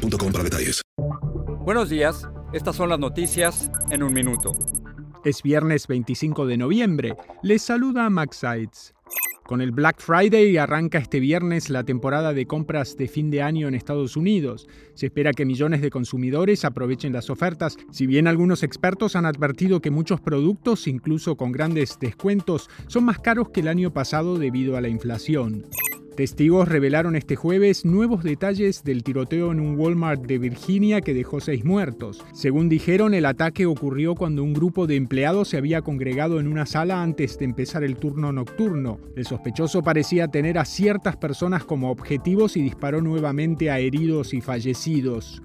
boostmobile.com para detalles. Buenos días, estas son las noticias en un minuto. Es viernes 25 de noviembre. Les saluda Max Sides. Con el Black Friday arranca este viernes la temporada de compras de fin de año en Estados Unidos. Se espera que millones de consumidores aprovechen las ofertas, si bien algunos expertos han advertido que muchos productos, incluso con grandes descuentos, son más caros que el año pasado debido a la inflación. Testigos revelaron este jueves nuevos detalles del tiroteo en un Walmart de Virginia que dejó seis muertos. Según dijeron, el ataque ocurrió cuando un grupo de empleados se había congregado en una sala antes de empezar el turno nocturno. El sospechoso parecía tener a ciertas personas como objetivos y disparó nuevamente a heridos y fallecidos.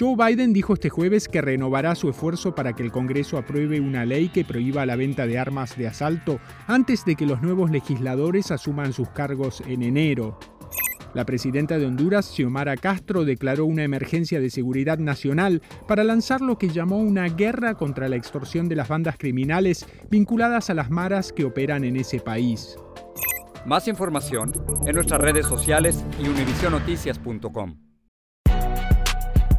Joe Biden dijo este jueves que renovará su esfuerzo para que el Congreso apruebe una ley que prohíba la venta de armas de asalto antes de que los nuevos legisladores asuman sus cargos en enero. La presidenta de Honduras, Xiomara Castro, declaró una emergencia de seguridad nacional para lanzar lo que llamó una guerra contra la extorsión de las bandas criminales vinculadas a las maras que operan en ese país. Más información en nuestras redes sociales y univisionoticias.com.